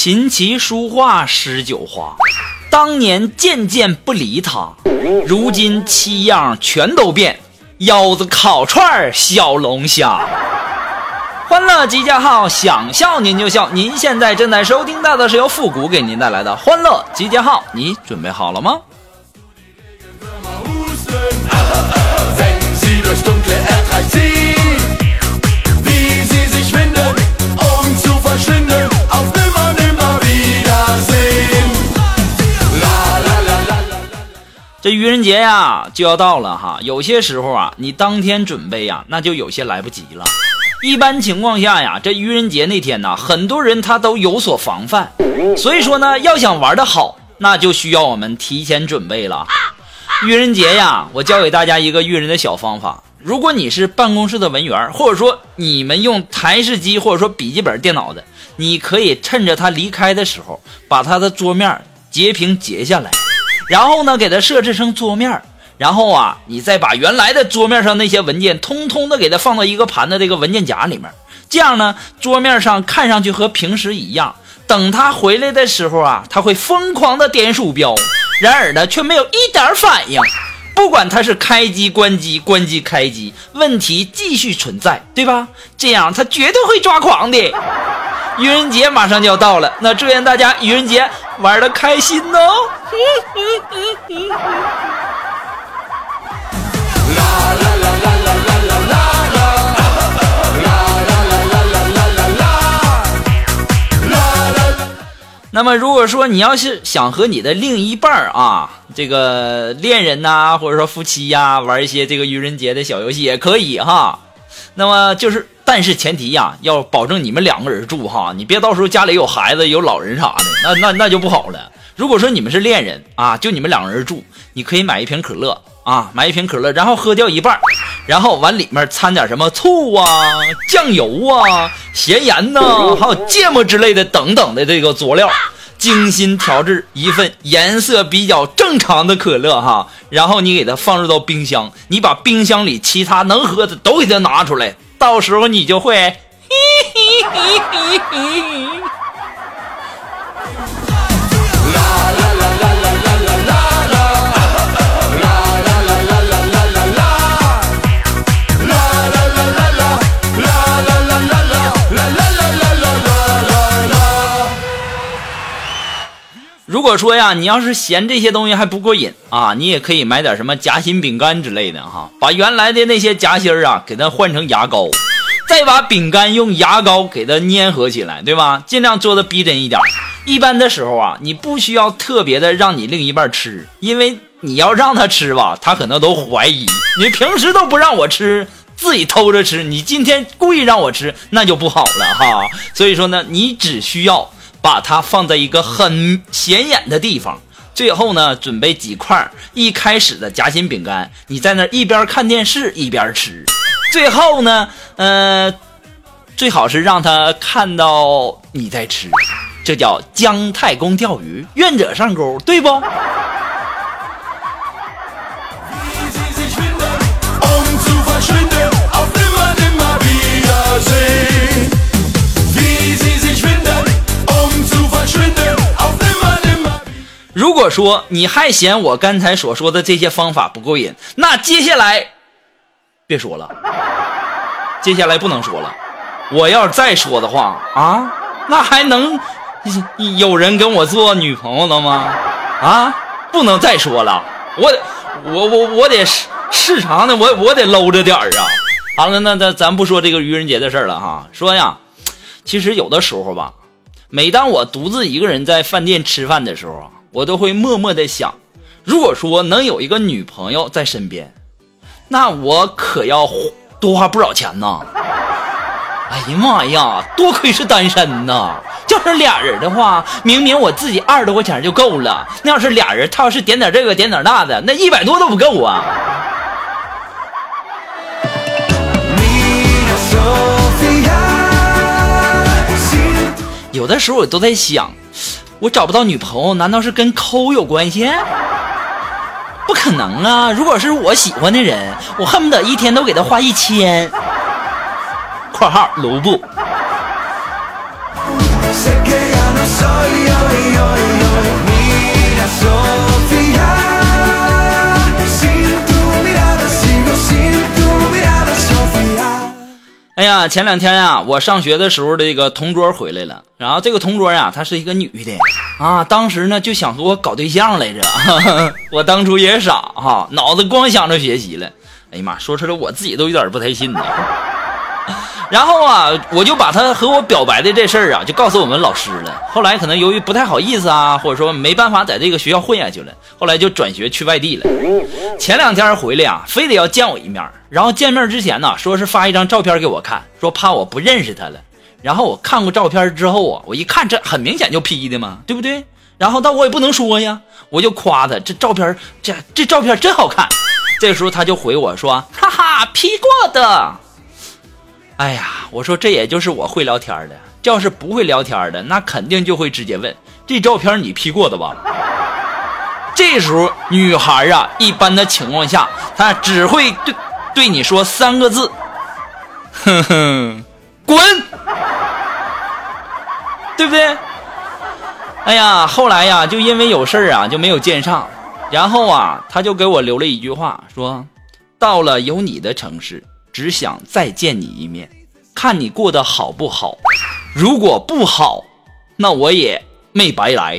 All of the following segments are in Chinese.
琴棋书画诗酒花，当年件件不离他，如今七样全都变，腰子烤串小龙虾。欢乐集结号，想笑您就笑。您现在正在收听到的是由复古给您带来的欢乐集结号，你准备好了吗？这愚人节呀就要到了哈，有些时候啊，你当天准备呀，那就有些来不及了。一般情况下呀，这愚人节那天呢，很多人他都有所防范，所以说呢，要想玩的好，那就需要我们提前准备了。愚人节呀，我教给大家一个愚人的小方法。如果你是办公室的文员，或者说你们用台式机或者说笔记本电脑的，你可以趁着他离开的时候，把他的桌面截屏截下来，然后呢，给它设置成桌面，然后啊，你再把原来的桌面上那些文件，通通的给它放到一个盘的这个文件夹里面，这样呢，桌面上看上去和平时一样。等他回来的时候啊，他会疯狂的点鼠标，然而呢，却没有一点反应。不管他是开机关机、关机开机，问题继续存在，对吧？这样他绝对会抓狂的。愚人节马上就要到了，那祝愿大家愚人节玩的开心哦。那么如果说你要是想和你的另一半啊，这个恋人呐，或者说夫妻呀，玩一些这个愚人节的小游戏也可以哈，那么就是。但是前提呀，要保证你们两个人住哈，你别到时候家里有孩子、有老人啥的，那那那就不好了。如果说你们是恋人啊，就你们两个人住，你可以买一瓶可乐啊，买一瓶可乐，然后喝掉一半，然后往里面掺点什么醋啊、酱油啊、咸盐呐、还有芥末之类的等等的这个佐料，精心调制一份颜色比较正常的可乐哈，然后你给它放入到冰箱，你把冰箱里其他能喝的都给它拿出来，到时候你就会。嘿嘿嘿嘿嘿。如果说呀，你要是嫌这些东西还不过瘾啊，你也可以买点什么夹心饼干之类的哈，把原来的那些夹心儿啊，给它换成牙膏，再把饼干用牙膏给它粘合起来，对吧？尽量做的逼真一点。一般的时候啊，你不需要特别的让你另一半吃，因为你要让他吃吧，他可能都怀疑你平时都不让我吃，自己偷着吃，你今天故意让我吃，那就不好了哈。所以说呢，你只需要把它放在一个很显眼的地方。最后呢，准备几块一开始的夹心饼干，你在那一边看电视一边吃。最后呢，呃，最好是让他看到你在吃，这叫姜太公钓鱼，愿者上钩，对不？说你还嫌我刚才所说的这些方法不够瘾，那接下来别说了，接下来不能说了。我要再说的话啊，那还能有人跟我做女朋友了吗？啊，不能再说了，我我我我得市市场的，我我得搂着点儿啊。好了，那那咱不说这个愚人节的事儿了哈，说呀，其实有的时候吧，每当我独自一个人在饭店吃饭的时候啊，我都会默默的想，如果说能有一个女朋友在身边，那我可要多花不少钱呢。哎呀妈呀，多亏是单身呐！要是俩人的话，明明我自己二十多块钱就够了。那要是俩人，他要是点点这个点点那的，那一百多都不够啊有的时候我都在想，我找不到女朋友，难道是跟抠有关系？不可能啊！如果是我喜欢的人，我恨不得一天都给他花一千。（括号卢布）哎呀，前两天呀，我上学的时候，这个同桌回来了，然后这个同桌呀，她是一个女的。啊，当时呢就想和我搞对象来着，我当初也傻哈，脑子光想着学习了，哎呀妈，说出来我自己都有点不太信呢。然后啊，我就把他和我表白的这事儿啊，就告诉我们老师了。后来可能由于不太好意思啊，或者说没办法在这个学校混下去了，后来就转学去外地了。前两天回来啊、非得要见我一面，然后见面之前呢，说是发一张照片给我看，说怕我不认识他了。然后我看过照片之后啊，我一看这很明显就 P 的嘛，对不对？然后但我也不能说呀，我就夸他这照片，这这照片真好看。这时候他就回我说：“哈哈，P 过的。”哎呀，我说这也就是我会聊天的，这要是不会聊天的，那肯定就会直接问这照片你 P 过的吧？这时候女孩啊，一般的情况下，她只会对对你说三个字：“哼哼，滚！” 对不对？哎呀，后来呀，就因为有事儿啊，就没有见上。然后啊，他就给我留了一句话，说：“到了有你的城市，只想再见你一面，看你过得好不好。如果不好，那我也没白来。”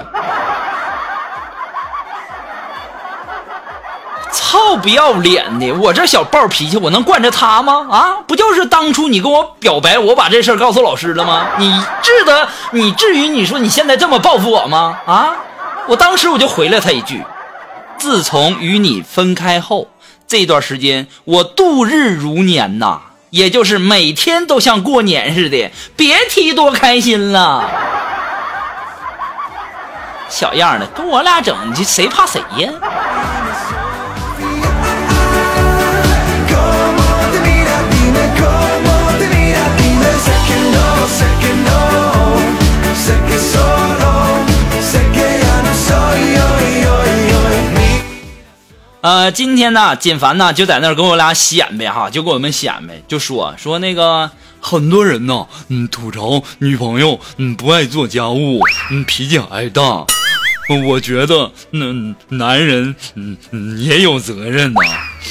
操，不要脸的！我这小暴脾气，我能惯着他吗？啊，不就是当初你跟我表白，我把这事儿告诉老师了吗？你至得，你至于你说你现在这么报复我吗？啊，我当时我就回了他一句：自从与你分开后，这段时间我度日如年呐，也就是每天都像过年似的，别提多开心了。小样的，跟我俩整，你谁怕谁呀？呃，今天呢，锦凡呢就在那儿跟我俩显摆哈，就跟我们显摆，就说说那个很多人呢，嗯，吐槽女朋友嗯不爱做家务，嗯脾气还大。我觉得那、男人嗯也有责任呐、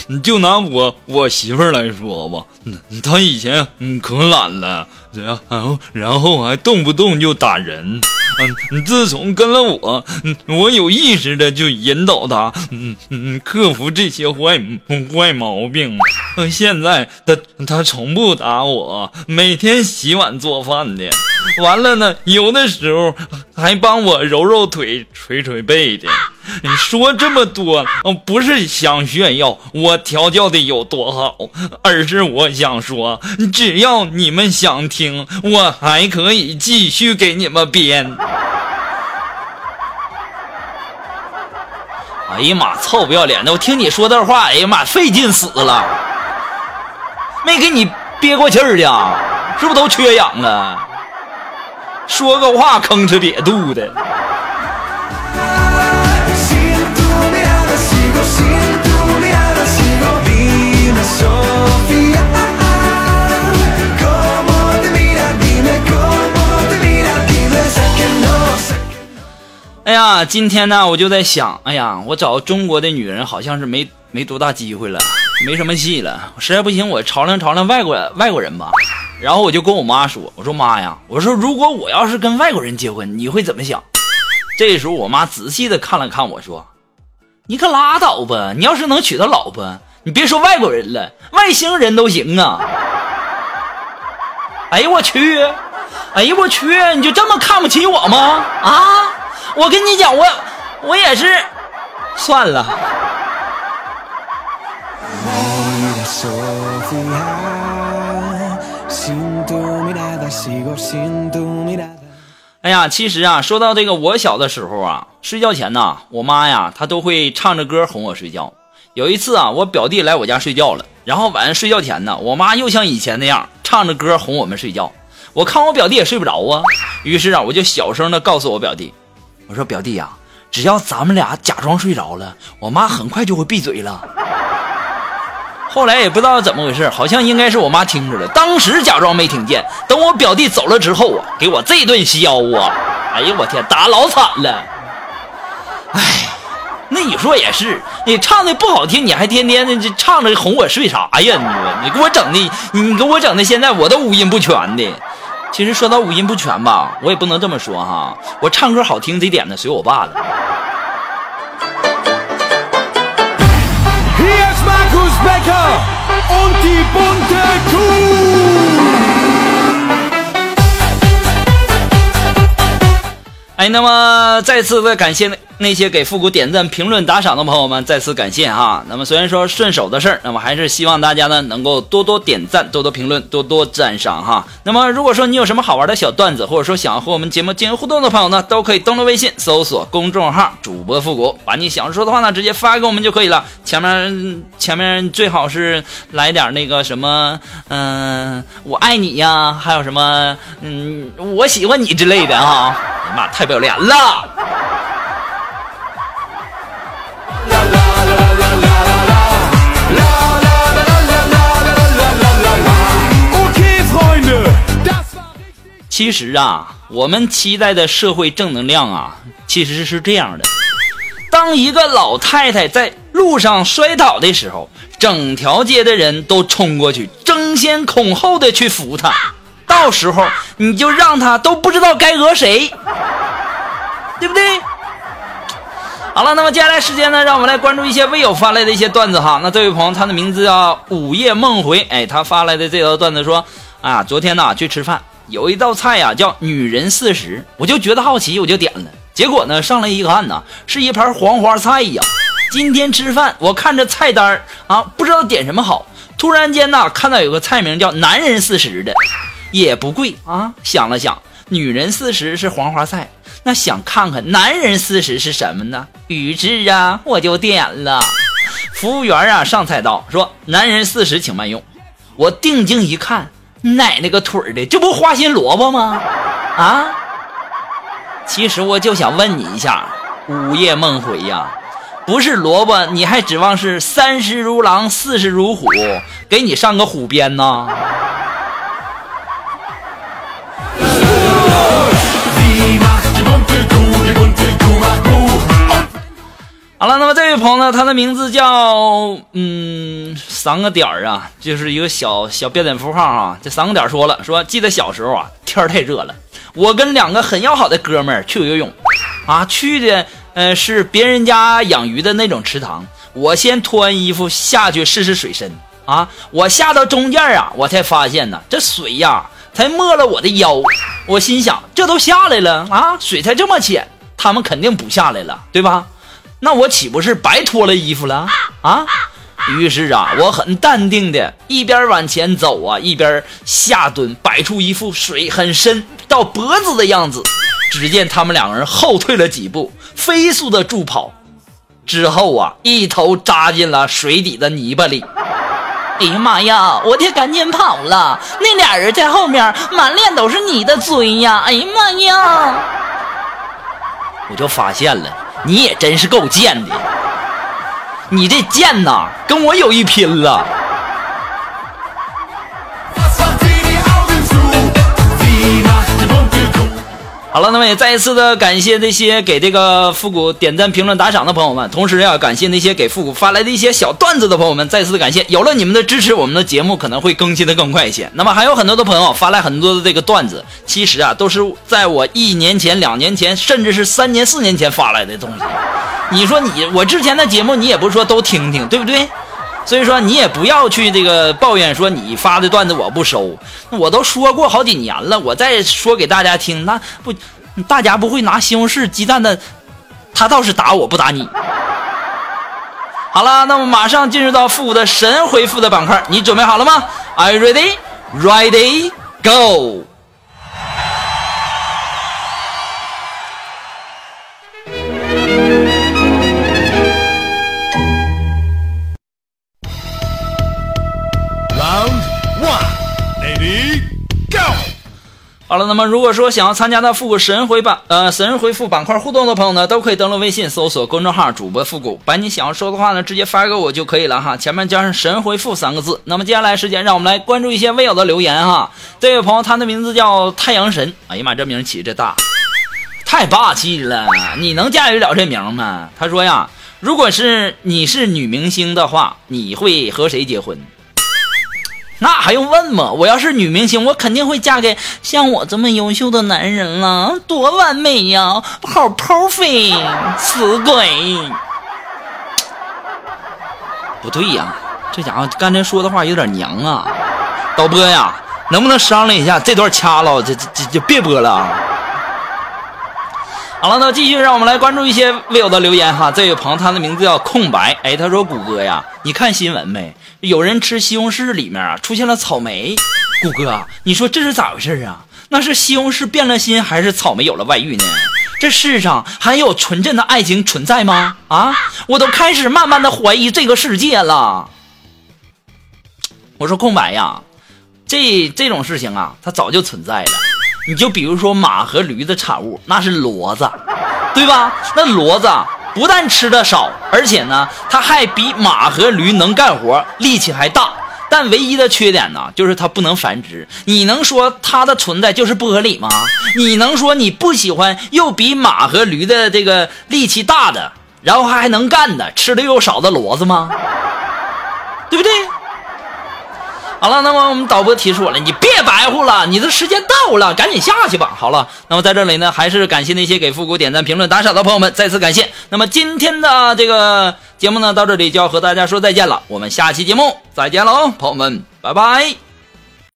你就拿我我媳妇儿来说吧，嗯，她以前嗯可懒了，然后然后还动不动就打人。嗯，自从跟了我，嗯，我有意识的就引导他，嗯嗯，克服这些坏坏毛病。呃，现在他他从不打我，每天洗碗做饭的。完了呢，有的时候还帮我揉揉腿、捶捶背的。你说这么多，不是想炫耀我调教的有多好，而是我想说，只要你们想听，我还可以继续给你们编。哎呀妈，臭不要脸的！我听你说这话，哎呀妈，费劲死了，没给你憋过气儿的，是不是都缺氧了？说个话吭哧瘪肚的。哎呀，今天呢，我就在想，哎呀，我找中国的女人好像是没没多大机会了，没什么戏了。实在不行，我朝量朝量外国外国人吧。然后我就跟我妈说：“我说妈呀，我说如果我要是跟外国人结婚，你会怎么想？”这时候我妈仔细的看了看我说：“你可拉倒吧！你要是能娶到老婆，你别说外国人了，外星人都行啊！”哎呦我去！哎呦我去！你就这么看不起我吗？啊！我跟你讲，我我也是，算了。哎呀，其实啊，说到这个，我小的时候啊，睡觉前呢，我妈呀，她都会唱着歌哄我睡觉。有一次啊，我表弟来我家睡觉了，然后晚上睡觉前呢，我妈又像以前那样唱着歌哄我们睡觉。我看我表弟也睡不着啊，于是啊，我就小声的告诉我表弟，我说表弟呀、只要咱们俩假装睡着了，我妈很快就会闭嘴了。后来也不知道怎么回事，好像应该是我妈听着了，当时假装没听见。等我表弟走了之后啊，给我这顿削啊！哎呀，我天，打老惨了。哎，那你说也是，你唱的不好听，你还天天的这唱着哄我睡啥呀？你你给我整的，你给我整的，现在我都五音不全的。其实说到五音不全吧，我也不能这么说哈，我唱歌好听这点呢，随我爸了。Hier ist Markus Becker und die bunte Kuh. 哎，那么再次的感谢那些给复古点赞、评论、打赏的朋友们，再次感谢哈。那么虽然说顺手的事儿，那么还是希望大家呢能够多多点赞、多多评论、多多赞赏哈。那么如果说你有什么好玩的小段子，或者说想要和我们节目进行互动的朋友呢，都可以登录微信搜索公众号“主播复古”，把你想说的话呢直接发给我们就可以了。前面前面最好是来点那个什么，嗯、我爱你呀，还有什么，嗯，我喜欢你之类的哈。哎呀妈，太不要脸了！其实啊，我们期待的社会正能量啊，其实是这样的：当一个老太太在路上摔倒的时候，整条街的人都冲过去，争先恐后的去扶她。到时候你就让她都不知道该讹谁，对不对？好了，那么接下来时间呢，让我们来关注一些微友发来的一些段子哈。那这位朋友，他的名字叫午夜梦回，哎，他发来的这条段子说，啊，昨天呐去吃饭，有一道菜呀叫女人四十，我就觉得好奇，我就点了。结果呢上来一看呐，是一盘黄花菜呀。今天吃饭，我看着菜单儿啊，不知道点什么好。突然间呐，看到有个菜名叫男人四十的，也不贵啊。想了想，女人四十是黄花菜，那想看看男人四十是什么呢？于是啊，我就点了。服务员啊上菜刀说：“男人四十，请慢用。”我定睛一看，奶奶个腿儿的，这不花心萝卜吗？啊！其实我就想问你一下，午夜梦回呀，不是萝卜，你还指望是三十如狼，四十如虎，给你上个虎鞭呢？好了，那么这位朋友呢，他的名字叫嗯三个点儿啊，就是一个小小标点符号啊。这三个点儿说了，说记得小时候啊，天太热了，我跟两个很要好的哥们儿去游泳，啊，去的呃是别人家养鱼的那种池塘。我先脱完衣服下去试试水深啊，我下到中间啊，我才发现呢，这水呀才没了我的腰。我心想，这都下来了啊，水才这么浅，他们肯定不下来了，对吧？那我岂不是白脱了衣服了啊？于是啊，我很淡定的一边往前走啊，一边下蹲，摆出一副水很深到脖子的样子。只见他们两个人后退了几步，飞速的助跑，之后啊，一头扎进了水底的泥巴里。哎呀妈呀！我得赶紧跑了，那俩人在后面满脸都是你的嘴呀！哎呀妈呀！我就发现了，你也真是够贱的，你这贱呐，跟我有一拼了。好了，那么也再一次的感谢那些给这个复古点赞、评论、打赏的朋友们，同时要感谢那些给复古发来的一些小段子的朋友们，再次的感谢。有了你们的支持，我们的节目可能会更新的更快一些。那么还有很多的朋友发来很多的这个段子，其实啊都是在我一年前、两年前，甚至是三年、四年前发来的东西。你说你我之前的节目，你也不是说都听听，对不对？所以说你也不要去这个抱怨说你发的段子我不收，我都说过好几年了，我再说给大家听，那不大家不会拿西红柿鸡蛋的，他倒是打我不打你。好了，那么马上进入到复古的神回复的板块，你准备好了吗？Are you ready? Ready? Go！好了，那么如果说想要参加到复古神回版呃神回复板块互动的朋友呢，都可以登录微信搜索公众号主播复古，把你想要说的话呢直接发给我就可以了哈，前面加上神回复三个字。那么接下来时间，让我们来关注一些微友的留言哈。这位朋友他的名字叫太阳神，哎呀妈，这名起这大，太霸气了！你能驾驭了这名吗？他说呀，如果是你是女明星的话，你会和谁结婚？那还用问吗？我要是女明星，我肯定会嫁给像我这么优秀的男人了，多完美呀，好 perfect，死鬼！不对呀，这家伙刚才说的话有点娘啊！导播呀，能不能商量一下这段掐了，这这这就别播了！好了，那继续让我们来关注一些微友的留言哈。这位朋友他的名字叫空白，哎，他说谷歌呀，你看新闻没？有人吃西红柿里面啊出现了草莓。谷歌，你说这是咋回事啊？那是西红柿变了心，还是草莓有了外遇呢？这世上还有纯正的爱情存在吗？啊，我都开始慢慢的怀疑这个世界了。我说空白呀，这这种事情啊，它早就存在了。你就比如说马和驴的产物，那是骡子，对吧？那骡子不但吃的少，而且呢，它还比马和驴能干活，力气还大。但唯一的缺点呢，就是它不能繁殖。你能说它的存在就是不合理吗？你能说你不喜欢又比马和驴的这个力气大的，然后还能干的，吃的又少的骡子吗？对不对？好了，那么我们导播提示我了，你别白活了，你的时间到了，赶紧下去吧。好了，那么在这里呢，还是感谢那些给复古点赞、评论、打赏的朋友们，再次感谢。那么今天的这个节目呢，到这里就要和大家说再见了，我们下期节目再见喽，朋友们，拜拜。